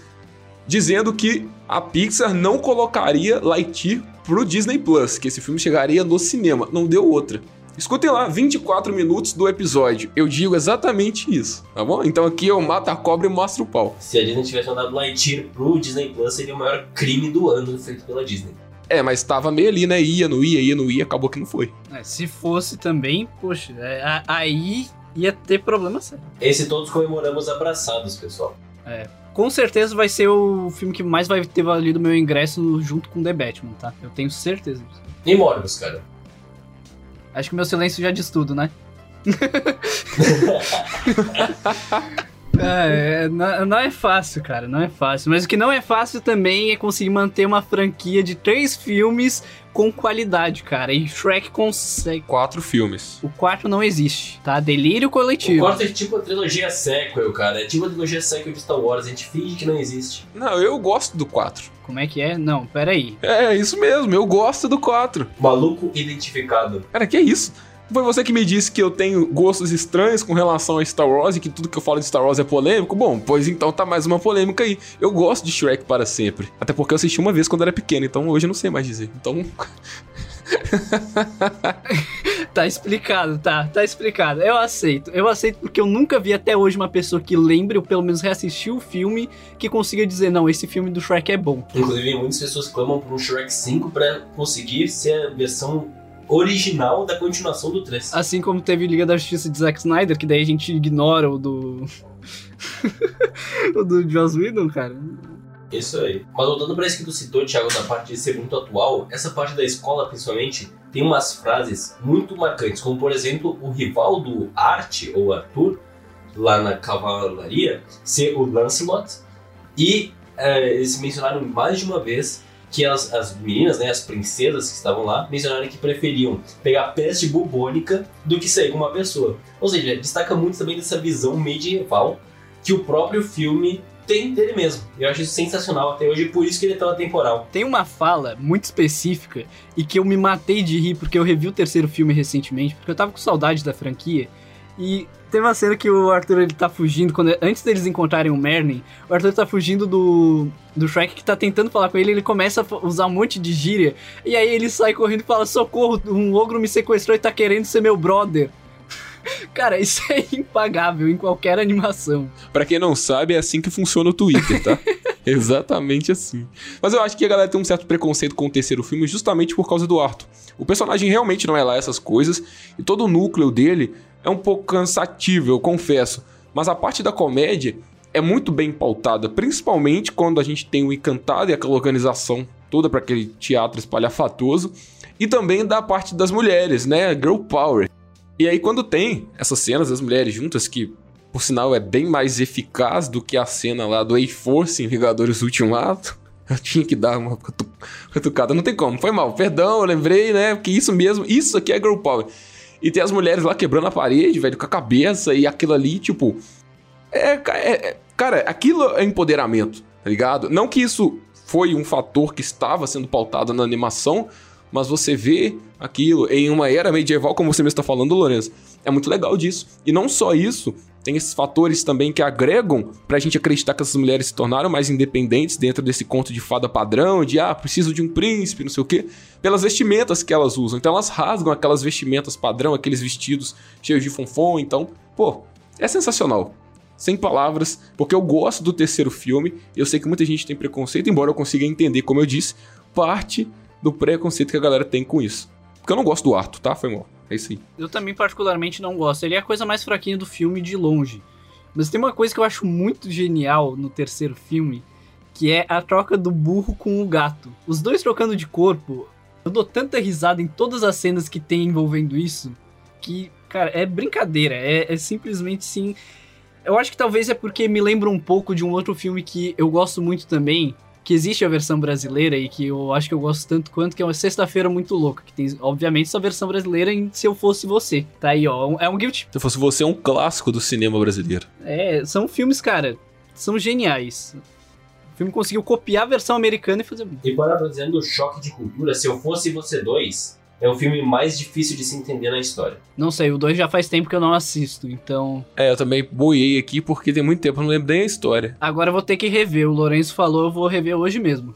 dizendo que a Pixar não colocaria Lightyear pro Disney Plus, que esse filme chegaria no cinema. Não deu outra. Escutem lá, 24 minutos do episódio. Eu digo exatamente isso, tá bom? Então aqui eu mato a cobra e mostro o pau. Se a Disney tivesse mandado Lightyear pro Disney Plus, seria o maior crime do ano feito pela Disney. É, mas tava meio ali, né? Ia, não ia, ia, não ia, acabou que não foi. É, se fosse também, poxa, é, a- aí ia ter problema sério. Esse todos comemoramos abraçados, pessoal. Com certeza vai ser o filme que mais vai ter valido meu ingresso junto com The Batman, tá? Eu tenho certeza disso. E Morbius, cara. Acho que meu silêncio já diz tudo, né? É, é, não, não é fácil, cara, não é fácil. Mas o que não é fácil também é conseguir manter uma franquia de três filmes com qualidade, cara. E Shrek consegue. Quatro filmes. O quarto não existe, tá? Delírio O coletivo. quarto é tipo a trilogia sequel, cara. É tipo a trilogia sequel de Star Wars. A gente finge que não existe. Não, eu gosto do quatro. Como é que é? Não, peraí. É, isso mesmo, eu gosto do quatro. Maluco identificado. Cara, que isso? Foi você que me disse que eu tenho gostos estranhos com relação a Star Wars e que tudo que eu falo de Star Wars é polêmico? Bom, pois então tá mais uma polêmica aí. Eu gosto de Shrek para sempre. Até porque eu assisti uma vez quando era pequeno, então hoje eu não sei mais dizer. Então, Tá explicado, tá, tá explicado. Eu aceito. Eu aceito porque eu nunca vi até hoje uma pessoa que lembre ou pelo menos reassistiu o filme que consiga dizer, não, esse filme do Shrek é bom. Inclusive, muitas pessoas clamam por um Shrek 5 pra conseguir ser a versão original da continuação do 3. Assim como teve Liga da Justiça de Zack Snyder, que daí a gente ignora o do. o do Joss Whedon, cara. Isso aí. Mas voltando pra isso que tu citou, Thiago, da parte de ser muito atual, essa parte da escola, principalmente, tem umas frases muito marcantes, como por exemplo, o rival do Art, ou Arthur, lá na cavalaria, ser o Lancelot, e é, eles mencionaram mais de uma vez que as, as meninas, né, as princesas que estavam lá, mencionaram que preferiam pegar peste bubônica do que sair com uma pessoa. Ou seja, destaca muito também dessa visão medieval que o próprio filme tem dele mesmo. Eu acho isso sensacional até hoje, por isso que ele é tão atemporal. Tem uma fala muito específica e que eu me matei de rir porque eu revi o terceiro filme recentemente, porque eu tava com saudade da franquia. E tem uma cena que o Arthur ele tá fugindo, quando, antes deles encontrarem o Merlin, o Arthur tá fugindo do, do Shrek que tá tentando falar com ele, ele começa a usar um monte de gíria, e aí ele sai correndo e fala: Socorro, um ogro me sequestrou e tá querendo ser meu brother. Cara, isso é impagável em qualquer animação. Pra quem não sabe, é assim que funciona o Twitter, tá? Exatamente assim. Mas eu acho que a galera tem um certo preconceito com o terceiro filme justamente por causa do Arthur. O personagem realmente não é lá essas coisas, e todo o núcleo dele é um pouco cansativo, eu confesso. Mas a parte da comédia é muito bem pautada, principalmente quando a gente tem o Encantado e aquela organização toda para aquele teatro espalhafatoso. E também da parte das mulheres, né? Girl Power. E aí, quando tem essas cenas das mulheres juntas, que por sinal é bem mais eficaz do que a cena lá do A-Force em Vingadores Ultimato. Eu tinha que dar uma cutucada, não tem como, foi mal, perdão, eu lembrei, né? Porque isso mesmo, isso aqui é Girl Power. E tem as mulheres lá quebrando a parede, velho, com a cabeça e aquilo ali, tipo. É, é, é, cara, aquilo é empoderamento, tá ligado? Não que isso foi um fator que estava sendo pautado na animação, mas você vê aquilo em uma era medieval, como você mesmo está falando, Lourenço. É muito legal disso. E não só isso, tem esses fatores também que agregam pra gente acreditar que essas mulheres se tornaram mais independentes dentro desse conto de fada padrão, de ah, preciso de um príncipe, não sei o quê, pelas vestimentas que elas usam. Então elas rasgam aquelas vestimentas padrão, aqueles vestidos cheios de fonfon. Então, pô, é sensacional. Sem palavras, porque eu gosto do terceiro filme. Eu sei que muita gente tem preconceito, embora eu consiga entender, como eu disse, parte do preconceito que a galera tem com isso. Porque eu não gosto do Arthur, tá? Foi mal. É isso aí. Eu também particularmente não gosto. Ele é a coisa mais fraquinha do filme de longe. Mas tem uma coisa que eu acho muito genial no terceiro filme, que é a troca do burro com o gato. Os dois trocando de corpo. Eu dou tanta risada em todas as cenas que tem envolvendo isso, que, cara, é brincadeira. É, é simplesmente sim. Eu acho que talvez é porque me lembra um pouco de um outro filme que eu gosto muito também, que existe a versão brasileira e que eu acho que eu gosto tanto quanto, que é uma Sexta-feira Muito Louca, que tem, obviamente, essa versão brasileira em Se Eu Fosse Você. Tá aí, ó, é um guilty. Se Eu Fosse Você é um clássico do cinema brasileiro. É, são filmes, cara, são geniais. O filme conseguiu copiar a versão americana e fazer... E parafraseando o choque de cultura, Se Eu Fosse Você 2 é o filme mais difícil de se entender na história. Não sei, o 2 já faz tempo que eu não assisto, então. É, eu também boiei aqui porque tem muito tempo, eu não lembro nem a história. Agora eu vou ter que rever. O Lourenço falou, eu vou rever hoje mesmo.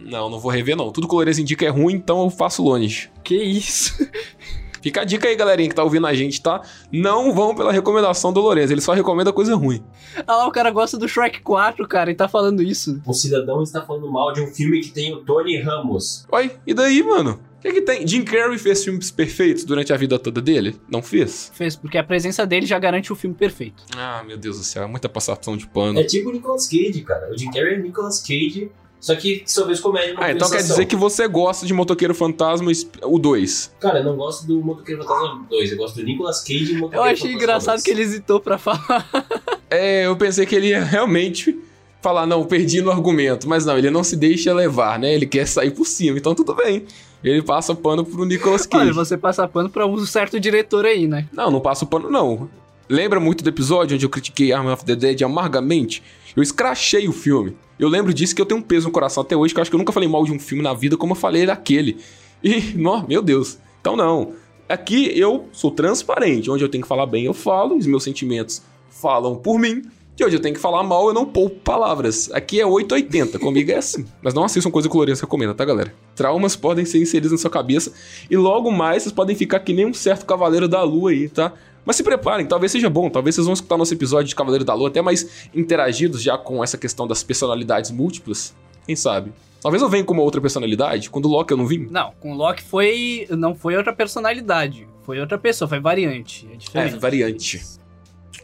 não, não vou rever não. Tudo que o Lourenço indica é ruim, então eu faço longe. Que isso? Fica a dica aí, galerinha que tá ouvindo a gente, tá? Não vão pela recomendação do Lourenço, ele só recomenda coisa ruim. Ah lá, o cara gosta do Shrek 4, cara, e tá falando isso. O cidadão está falando mal de um filme que tem o Tony Ramos. Oi, e daí, mano? O que, que tem? Jim Carrey fez filmes perfeitos durante a vida toda dele? Não fez? Fez, porque a presença dele já garante o filme perfeito. Ah, meu Deus do céu, é muita passação de pano. É tipo o Nicolas Cage, cara. O Jim Carrey é Nicolas Cage, só que só vez comédia Ah, então quer dizer que você gosta de Motoqueiro Fantasma, o 2. Cara, eu não gosto do Motoqueiro Fantasma 2, eu gosto do Nicolas Cage e Motoqueiro Eu achei Fantasma engraçado 2. que ele hesitou pra falar. É, eu pensei que ele ia realmente falar, não, perdi no argumento. Mas não, ele não se deixa levar, né? Ele quer sair por cima, então tudo bem. Ele passa pano pro Nicolas Cage. Olha, você passa pano pra um certo diretor aí, né? Não, não passo pano, não. Lembra muito do episódio onde eu critiquei Arm of the Dead amargamente? Eu escrachei o filme. Eu lembro disso que eu tenho um peso no coração até hoje, que eu acho que eu nunca falei mal de um filme na vida como eu falei daquele. E, nó, meu Deus. Então não. Aqui eu sou transparente. Onde eu tenho que falar bem, eu falo. Os meus sentimentos falam por mim. E onde eu tenho que falar mal, eu não poupo palavras. Aqui é 880, comigo é assim. Mas não assistam coisa que o Lourenço recomenda, tá, galera? Traumas podem ser inseridos na sua cabeça e logo mais vocês podem ficar que nem um certo Cavaleiro da Lua aí, tá? Mas se preparem, talvez seja bom, talvez vocês vão escutar nosso episódio de Cavaleiro da Lua até mais interagidos já com essa questão das personalidades múltiplas. Quem sabe? Talvez eu venha com uma outra personalidade, quando o Loki eu não vim. Não, com o Loki foi. Não foi outra personalidade. Foi outra pessoa, foi variante. É É, diferente. variante.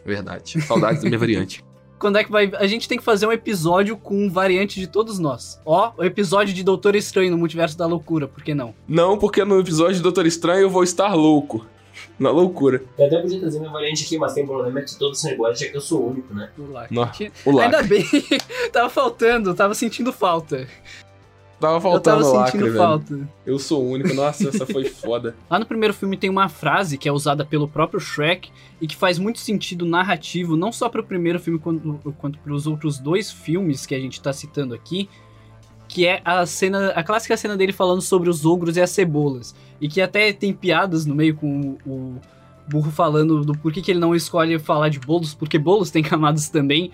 Verdade. Saudades da minha variante. quando é que vai. A gente tem que fazer um episódio com variante de todos nós. Ó, o episódio de Doutor Estranho no Multiverso da Loucura, por que não? Não, porque no episódio de Doutor Estranho eu vou estar louco. Na loucura. Eu até podia trazer minha variante aqui, mas tem um problema é que todos são iguais, já que eu sou o único, né? O Tinha- o lacre. Ainda bem, tava faltando, tava sentindo falta. Tava Eu faltando tava o lacre, sentindo velho. falta. Eu sou o único. Nossa, essa foi foda. Lá no primeiro filme tem uma frase que é usada pelo próprio Shrek e que faz muito sentido narrativo, não só para o primeiro filme quanto, quanto para os outros dois filmes que a gente tá citando aqui, que é a cena, a clássica cena dele falando sobre os ogros e as cebolas, e que até tem piadas no meio com o, o burro falando do porquê que ele não escolhe falar de bolos, porque bolos têm camadas também.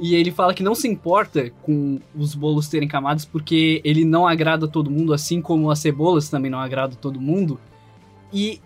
E ele fala que não se importa com os bolos terem camadas porque ele não agrada todo mundo, assim como as cebolas também não agradam todo mundo. E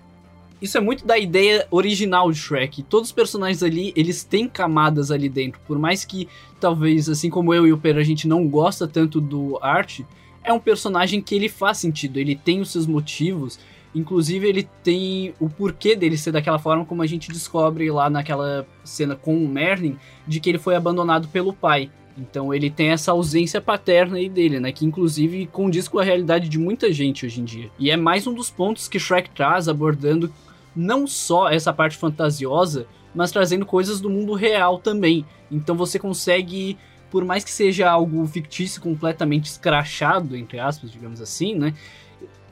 isso é muito da ideia original de Shrek. Todos os personagens ali, eles têm camadas ali dentro. Por mais que, talvez, assim como eu e o Pedro, a gente não gosta tanto do Art, é um personagem que ele faz sentido. Ele tem os seus motivos. Inclusive, ele tem o porquê dele ser daquela forma, como a gente descobre lá naquela cena com o Merlin, de que ele foi abandonado pelo pai. Então ele tem essa ausência paterna aí dele, né? Que inclusive condiz com a realidade de muita gente hoje em dia. E é mais um dos pontos que Shrek traz, abordando não só essa parte fantasiosa, mas trazendo coisas do mundo real também. Então você consegue, por mais que seja algo fictício, completamente escrachado, entre aspas, digamos assim, né?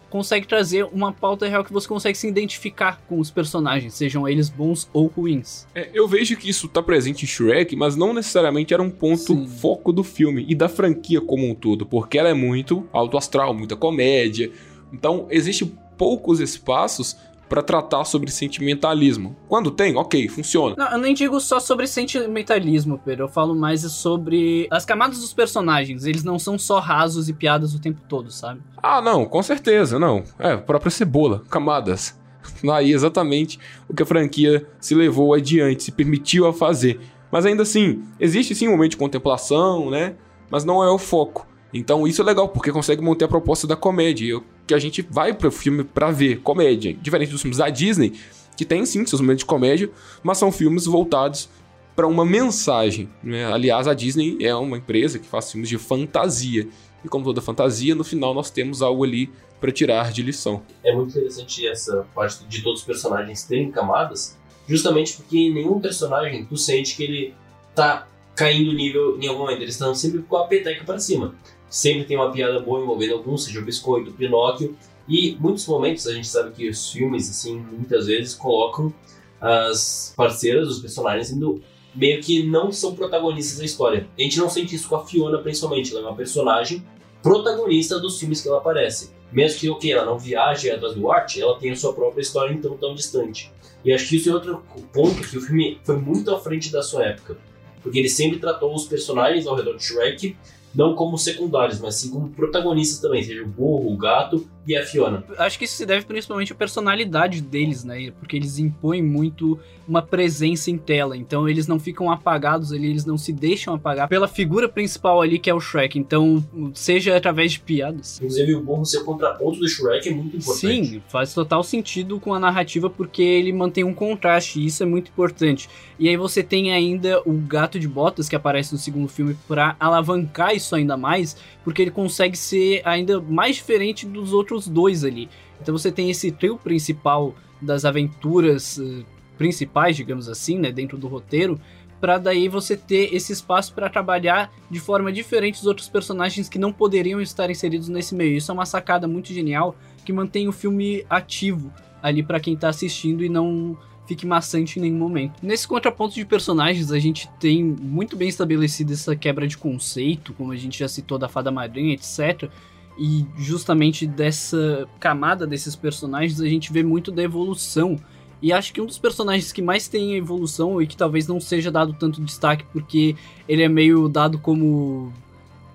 Consegue trazer uma pauta real que você consegue se identificar com os personagens, sejam eles bons ou ruins. É, eu vejo que isso tá presente em Shrek, mas não necessariamente era um ponto Sim. foco do filme e da franquia como um todo, porque ela é muito alto astral, muita comédia. Então, existe poucos espaços pra tratar sobre sentimentalismo. Quando tem, ok, funciona. Não, eu nem digo só sobre sentimentalismo, Pedro. Eu falo mais sobre as camadas dos personagens. Eles não são só rasos e piadas o tempo todo, sabe? Ah, não, com certeza, não. É, própria cebola, camadas. Aí exatamente o que a franquia se levou adiante, se permitiu a fazer. Mas ainda assim, existe sim um momento de contemplação, né? Mas não é o foco. Então isso é legal, porque consegue manter a proposta da comédia. e o Que a gente vai pro filme pra ver comédia. Diferente dos filmes da Disney, que tem sim seus momentos de comédia, mas são filmes voltados para uma mensagem. Né? Aliás, a Disney é uma empresa que faz filmes de fantasia. E como toda fantasia, no final nós temos algo ali para tirar de lição. É muito interessante essa parte de todos os personagens terem camadas, justamente porque nenhum personagem tu sente que ele tá caindo o nível em algum momento. Eles estão sempre com a peteca para cima. Sempre tem uma piada boa envolvendo algum, seja o Biscoito, o Pinóquio. E muitos momentos a gente sabe que os filmes, assim, muitas vezes colocam as parceiras, os personagens, sendo meio que não são protagonistas da história. A gente não sente isso com a Fiona, principalmente. Ela é uma personagem protagonista dos filmes que ela aparece. Mesmo que, ok, ela não viaje atrás do arte, ela tem a sua própria história então tão distante. E acho que isso é outro ponto que o filme foi muito à frente da sua época. Porque ele sempre tratou os personagens ao redor de Shrek não como secundários, mas sim como protagonistas também, seja o burro, o gato e a Fiona. Acho que isso se deve principalmente à personalidade deles, né? Porque eles impõem muito uma presença em tela. Então eles não ficam apagados ali, eles não se deixam apagar pela figura principal ali que é o Shrek. Então, seja através de piadas. Inclusive, o burro ser o contraponto do Shrek é muito importante. Sim, faz total sentido com a narrativa porque ele mantém um contraste e isso é muito importante. E aí você tem ainda o gato de botas que aparece no segundo filme para alavancar isso ainda mais, porque ele consegue ser ainda mais diferente dos outros dois ali. Então você tem esse trio principal das aventuras eh, principais, digamos assim, né, dentro do roteiro, para daí você ter esse espaço para trabalhar de forma diferente dos outros personagens que não poderiam estar inseridos nesse meio. Isso é uma sacada muito genial que mantém o filme ativo ali para quem tá assistindo e não fique maçante em nenhum momento. Nesse contraponto de personagens, a gente tem muito bem estabelecido essa quebra de conceito, como a gente já citou da Fada Madrinha, etc. E justamente dessa camada desses personagens, a gente vê muito da evolução. E acho que um dos personagens que mais tem evolução e que talvez não seja dado tanto destaque porque ele é meio dado como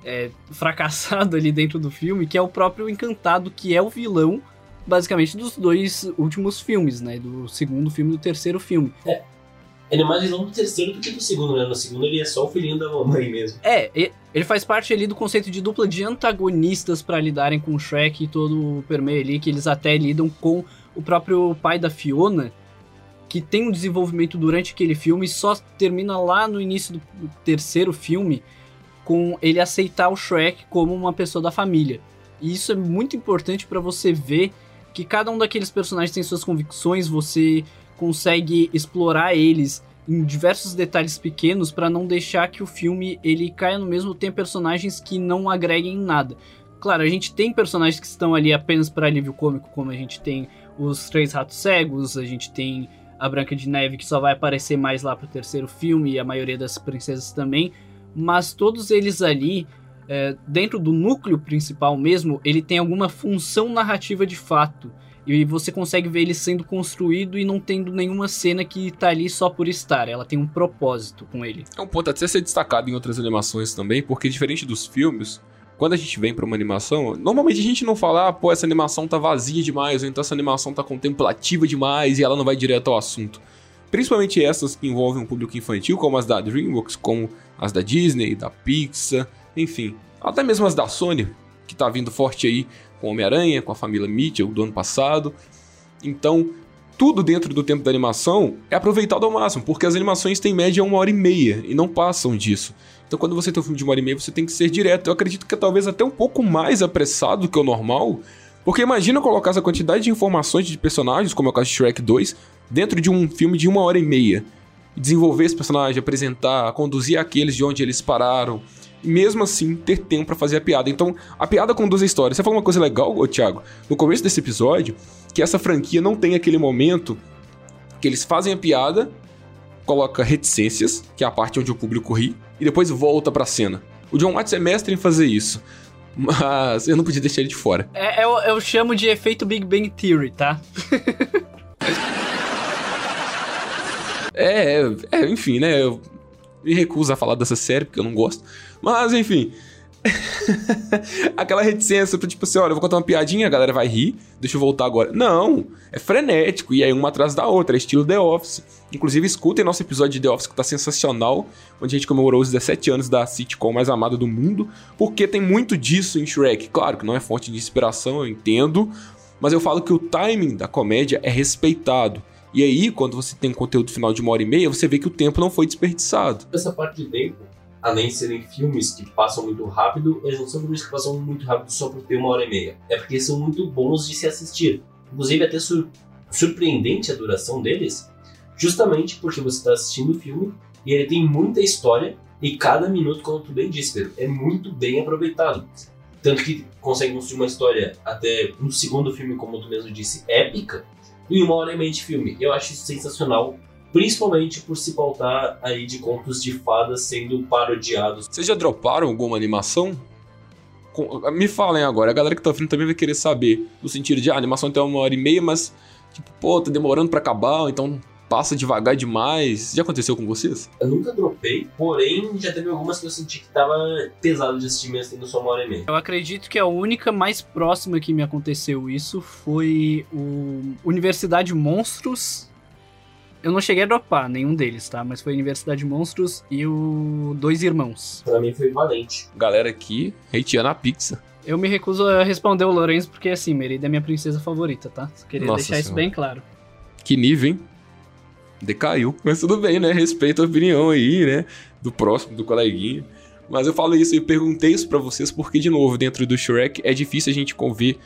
é, fracassado ali dentro do filme, que é o próprio Encantado, que é o vilão basicamente dos dois últimos filmes, né? Do segundo filme e do terceiro filme. Ele é mais vilão do terceiro do que do segundo, né? No segundo ele é só o filhinho da mamãe mesmo. É, ele faz parte ali do conceito de dupla de antagonistas para lidarem com o Shrek e todo o permeio ali, que eles até lidam com o próprio pai da Fiona. que tem um desenvolvimento durante aquele filme e só termina lá no início do terceiro filme com ele aceitar o Shrek como uma pessoa da família. E isso é muito importante para você ver que cada um daqueles personagens tem suas convicções, você consegue explorar eles em diversos detalhes pequenos para não deixar que o filme ele caia no mesmo tempo personagens que não agreguem em nada. Claro, a gente tem personagens que estão ali apenas para alívio cômico, como a gente tem os Três Ratos Cegos, a gente tem a Branca de Neve que só vai aparecer mais lá pro terceiro filme e a maioria das princesas também, mas todos eles ali é, dentro do núcleo principal mesmo, ele tem alguma função narrativa de fato. E você consegue ver ele sendo construído e não tendo nenhuma cena que tá ali só por estar. Ela tem um propósito com ele. É um ponto até ser destacado em outras animações também, porque diferente dos filmes, quando a gente vem para uma animação, normalmente a gente não fala, ah, pô, essa animação tá vazia demais, ou então essa animação tá contemplativa demais e ela não vai direto ao assunto. Principalmente essas que envolvem um público infantil, como as da DreamWorks, como as da Disney, da Pixar, enfim. Até mesmo as da Sony, que tá vindo forte aí com Homem-Aranha, com a família Mitchell do ano passado. Então, tudo dentro do tempo da animação é aproveitado ao máximo, porque as animações têm média uma hora e meia e não passam disso. Então, quando você tem um filme de uma hora e meia, você tem que ser direto. Eu acredito que é talvez até um pouco mais apressado do que o normal, porque imagina colocar essa quantidade de informações de personagens, como é o caso de Shrek 2, dentro de um filme de uma hora e meia. Desenvolver esse personagem, apresentar, conduzir aqueles de onde eles pararam, mesmo assim ter tempo para fazer a piada. Então, a piada conduz a história. Você falou uma coisa legal, ô, Thiago, no começo desse episódio, que essa franquia não tem aquele momento que eles fazem a piada, coloca reticências, que é a parte onde o público ri, e depois volta pra cena. O John Watts é mestre em fazer isso. Mas eu não podia deixar ele de fora. É, eu, eu chamo de efeito Big Bang Theory, tá? é, é, enfim, né? Me recuso a falar dessa série porque eu não gosto. Mas, enfim. Aquela reticência pra tipo assim: olha, eu vou contar uma piadinha, a galera vai rir, deixa eu voltar agora. Não, é frenético, e aí uma atrás da outra, é estilo The Office. Inclusive, escutem nosso episódio de The Office que tá sensacional, onde a gente comemorou os 17 anos da sitcom mais amada do mundo, porque tem muito disso em Shrek. Claro que não é fonte de inspiração, eu entendo, mas eu falo que o timing da comédia é respeitado. E aí, quando você tem conteúdo final de uma hora e meia, você vê que o tempo não foi desperdiçado. Essa parte de tempo, além de serem filmes que passam muito rápido, eles não são filmes que passam muito rápido só por ter uma hora e meia. É porque são muito bons de se assistir. Inclusive, até sur surpreendente a duração deles, justamente porque você está assistindo o filme e ele tem muita história e cada minuto, como tu bem disse, Pedro, é muito bem aproveitado. Tanto que consegue construir uma história até no segundo filme, como tu mesmo disse, épica, em uma hora e meia de filme. Eu acho isso sensacional, principalmente por se pautar aí de contos de fadas sendo parodiados. Vocês já droparam alguma animação? Me falem agora, a galera que tá ouvindo também vai querer saber, no sentido de, ah, a animação tem uma hora e meia, mas, tipo, pô, tá demorando para acabar, então passa devagar demais. Já aconteceu com vocês? Eu nunca dropei, porém já teve algumas que eu senti que tava pesado de assistir mesmo tendo só uma hora e meia. Eu acredito que a única mais próxima que me aconteceu isso foi o Universidade Monstros. Eu não cheguei a dropar nenhum deles, tá? Mas foi Universidade Monstros e o Dois Irmãos. Pra mim foi valente. Galera aqui, hateando a pizza. Eu me recuso a responder o Lourenço porque, assim, Merida é minha princesa favorita, tá? Só queria Nossa deixar senhora. isso bem claro. Que nível, hein? Decaiu. Mas tudo bem, né? Respeito a opinião aí, né? Do próximo, do coleguinha. Mas eu falo isso e perguntei isso para vocês porque, de novo, dentro do Shrek é difícil a gente conver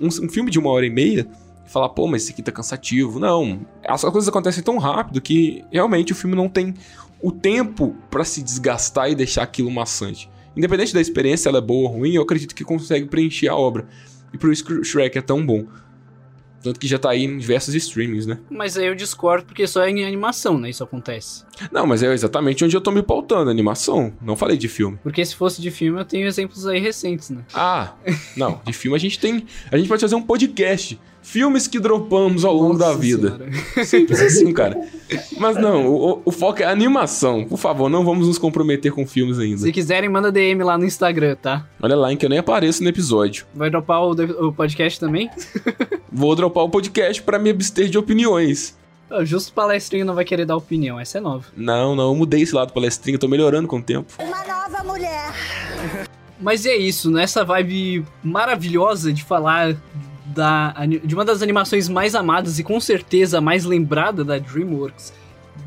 um, um, filme de uma hora e meia e falar, pô, mas esse aqui tá cansativo. Não, as coisas acontecem tão rápido que realmente o filme não tem o tempo para se desgastar e deixar aquilo maçante. Independente da experiência, ela é boa ou ruim, eu acredito que consegue preencher a obra. E por isso o Shrek é tão bom. Tanto que já tá aí em diversos streamings, né? Mas aí eu discordo porque só é em animação, né? Isso acontece. Não, mas é exatamente onde eu tô me pautando, animação. Não falei de filme. Porque se fosse de filme, eu tenho exemplos aí recentes, né? Ah, não. De filme a gente tem. A gente pode fazer um podcast filmes que dropamos ao longo Nossa da vida. Senhora. Simples assim, cara. Mas não, o, o, foco é animação. Por favor, não vamos nos comprometer com filmes ainda. Se quiserem, manda DM lá no Instagram, tá? Olha lá, em que eu nem apareço no episódio. Vai dropar o, o podcast também? Vou dropar o podcast para me abster de opiniões. Justo palestrinho não vai querer dar opinião, essa é nova. Não, não, eu mudei esse lado palestrinho, tô melhorando com o tempo. Uma nova mulher. Mas é isso, nessa vibe maravilhosa de falar da, de uma das animações mais amadas e com certeza mais lembrada da DreamWorks,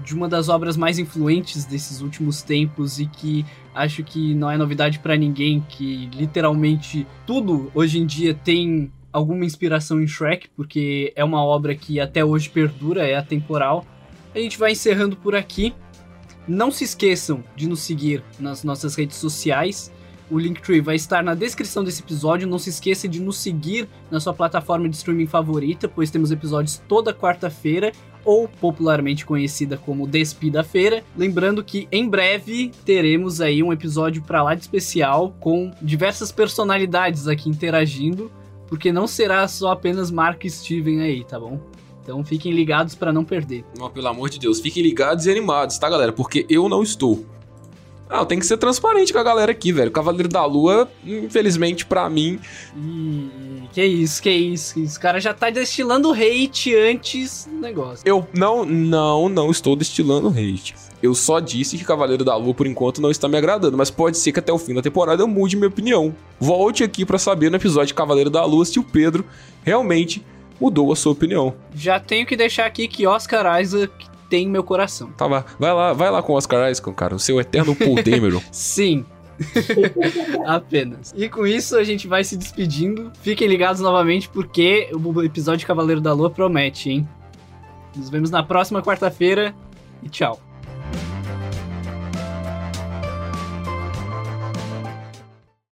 de uma das obras mais influentes desses últimos tempos e que acho que não é novidade para ninguém que literalmente tudo hoje em dia tem alguma inspiração em Shrek, porque é uma obra que até hoje perdura, é atemporal. A gente vai encerrando por aqui. Não se esqueçam de nos seguir nas nossas redes sociais. O Linktree vai estar na descrição desse episódio. Não se esqueça de nos seguir na sua plataforma de streaming favorita, pois temos episódios toda quarta-feira, ou popularmente conhecida como Despida Feira. Lembrando que em breve teremos aí um episódio para lá de especial com diversas personalidades aqui interagindo, porque não será só apenas Mark e Steven aí, tá bom? Então fiquem ligados para não perder. Não, pelo amor de Deus, fiquem ligados e animados, tá, galera? Porque eu não estou. Ah, tem que ser transparente com a galera aqui, velho. Cavaleiro da Lua, infelizmente para mim. Ih, que isso, que isso. Esse cara já tá destilando hate antes do negócio. Eu não, não, não estou destilando hate. Eu só disse que Cavaleiro da Lua, por enquanto, não está me agradando, mas pode ser que até o fim da temporada eu mude minha opinião. Volte aqui para saber no episódio de Cavaleiro da Lua se o Pedro realmente mudou a sua opinião. Já tenho que deixar aqui que Oscar Isaac tem meu coração. Tá, vai, vai lá, vai lá com o Oscar Isaac, cara, o seu eterno Paul Dameron. Sim. Apenas. E com isso a gente vai se despedindo. Fiquem ligados novamente porque o episódio de Cavaleiro da Lua promete, hein? Nos vemos na próxima quarta-feira e tchau.